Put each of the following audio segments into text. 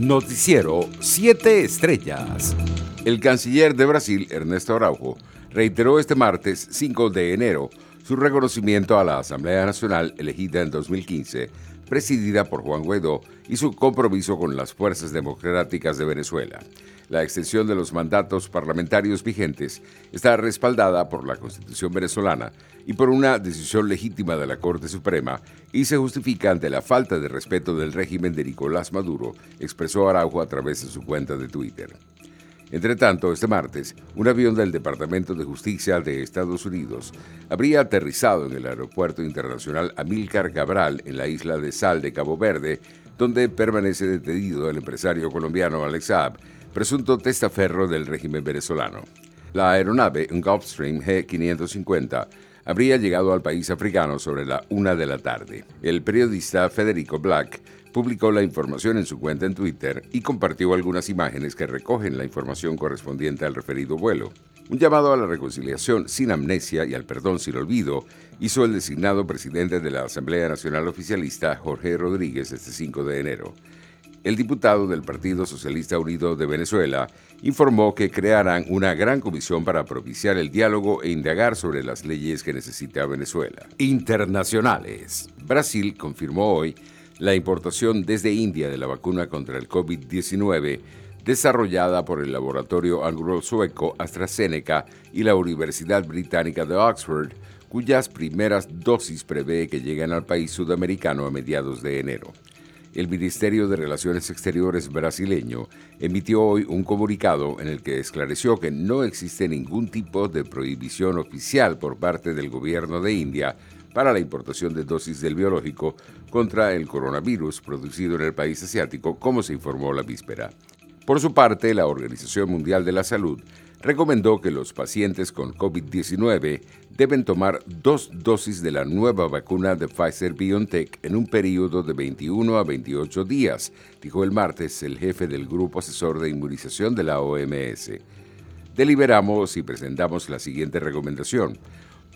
Noticiero 7 Estrellas. El canciller de Brasil, Ernesto Araujo, reiteró este martes 5 de enero su reconocimiento a la Asamblea Nacional elegida en 2015, presidida por Juan Guaidó, y su compromiso con las fuerzas democráticas de Venezuela. La extensión de los mandatos parlamentarios vigentes está respaldada por la Constitución venezolana y por una decisión legítima de la Corte Suprema y se justifica ante la falta de respeto del régimen de Nicolás Maduro, expresó Araujo a través de su cuenta de Twitter. Entre tanto, este martes, un avión del Departamento de Justicia de Estados Unidos habría aterrizado en el Aeropuerto Internacional Amílcar Cabral en la isla de Sal de Cabo Verde, donde permanece detenido el empresario colombiano Alex Saab, presunto testaferro del régimen venezolano. La aeronave, Gulfstream G550, habría llegado al país africano sobre la una de la tarde. El periodista Federico Black publicó la información en su cuenta en Twitter y compartió algunas imágenes que recogen la información correspondiente al referido vuelo. Un llamado a la reconciliación sin amnesia y al perdón sin olvido hizo el designado presidente de la Asamblea Nacional Oficialista, Jorge Rodríguez, este 5 de enero el diputado del Partido Socialista Unido de Venezuela informó que crearán una gran comisión para propiciar el diálogo e indagar sobre las leyes que necesita Venezuela. Internacionales. Brasil confirmó hoy la importación desde India de la vacuna contra el COVID-19 desarrollada por el laboratorio anglo-sueco AstraZeneca y la Universidad Británica de Oxford, cuyas primeras dosis prevé que lleguen al país sudamericano a mediados de enero el Ministerio de Relaciones Exteriores brasileño emitió hoy un comunicado en el que esclareció que no existe ningún tipo de prohibición oficial por parte del gobierno de India para la importación de dosis del biológico contra el coronavirus producido en el país asiático, como se informó la víspera. Por su parte, la Organización Mundial de la Salud recomendó que los pacientes con COVID-19 deben tomar dos dosis de la nueva vacuna de Pfizer BioNTech en un periodo de 21 a 28 días, dijo el martes el jefe del Grupo Asesor de Inmunización de la OMS. Deliberamos y presentamos la siguiente recomendación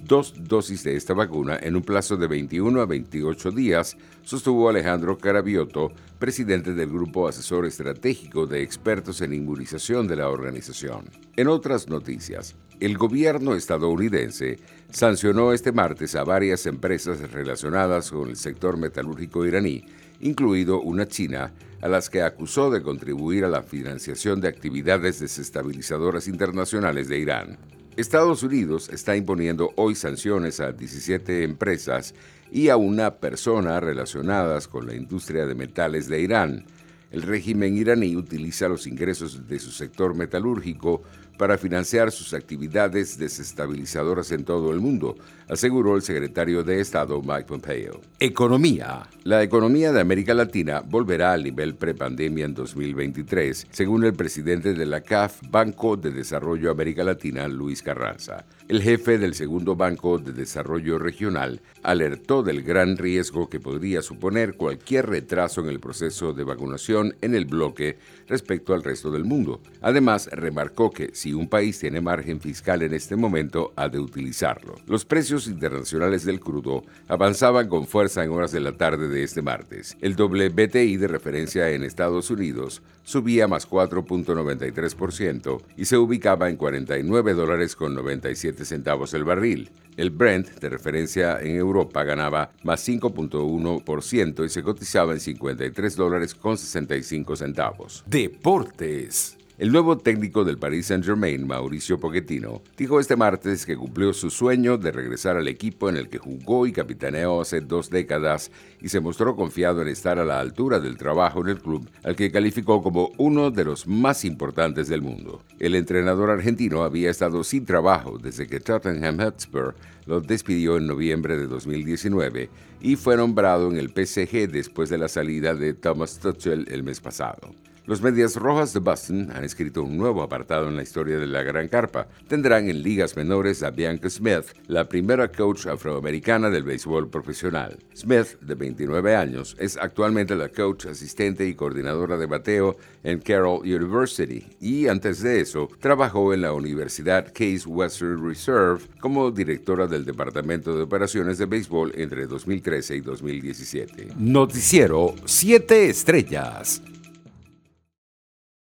dos dosis de esta vacuna en un plazo de 21 a 28 días, sostuvo Alejandro Carabioto, presidente del Grupo Asesor Estratégico de Expertos en Inmunización de la organización. En otras noticias, el gobierno estadounidense sancionó este martes a varias empresas relacionadas con el sector metalúrgico iraní, incluido una china, a las que acusó de contribuir a la financiación de actividades desestabilizadoras internacionales de Irán. Estados Unidos está imponiendo hoy sanciones a 17 empresas y a una persona relacionadas con la industria de metales de Irán. El régimen iraní utiliza los ingresos de su sector metalúrgico para financiar sus actividades desestabilizadoras en todo el mundo, aseguró el secretario de Estado Mike Pompeo. Economía. La economía de América Latina volverá al nivel prepandemia en 2023, según el presidente de la CAF, Banco de Desarrollo América Latina, Luis Carranza. El jefe del segundo Banco de Desarrollo Regional alertó del gran riesgo que podría suponer cualquier retraso en el proceso de vacunación en el bloque respecto al resto del mundo. Además, remarcó que si un país tiene margen fiscal en este momento, ha de utilizarlo. Los precios internacionales del crudo avanzaban con fuerza en horas de la tarde de este martes. El WTI de referencia en Estados Unidos subía más 4.93% y se ubicaba en 49 dólares con 97 centavos el barril. El Brent, de referencia en Europa, ganaba más 5.1% y se cotizaba en 53 dólares con 65 centavos. Deportes. El nuevo técnico del Paris Saint-Germain, Mauricio Pochettino, dijo este martes que cumplió su sueño de regresar al equipo en el que jugó y capitaneó hace dos décadas y se mostró confiado en estar a la altura del trabajo en el club, al que calificó como uno de los más importantes del mundo. El entrenador argentino había estado sin trabajo desde que Tottenham Hotspur lo despidió en noviembre de 2019 y fue nombrado en el PSG después de la salida de Thomas Tuchel el mes pasado. Los Medias Rojas de Boston han escrito un nuevo apartado en la historia de la Gran Carpa. Tendrán en ligas menores a Bianca Smith, la primera coach afroamericana del béisbol profesional. Smith, de 29 años, es actualmente la coach asistente y coordinadora de bateo en Carroll University y antes de eso trabajó en la Universidad Case Western Reserve como directora del Departamento de Operaciones de Béisbol entre 2013 y 2017. Noticiero 7 Estrellas.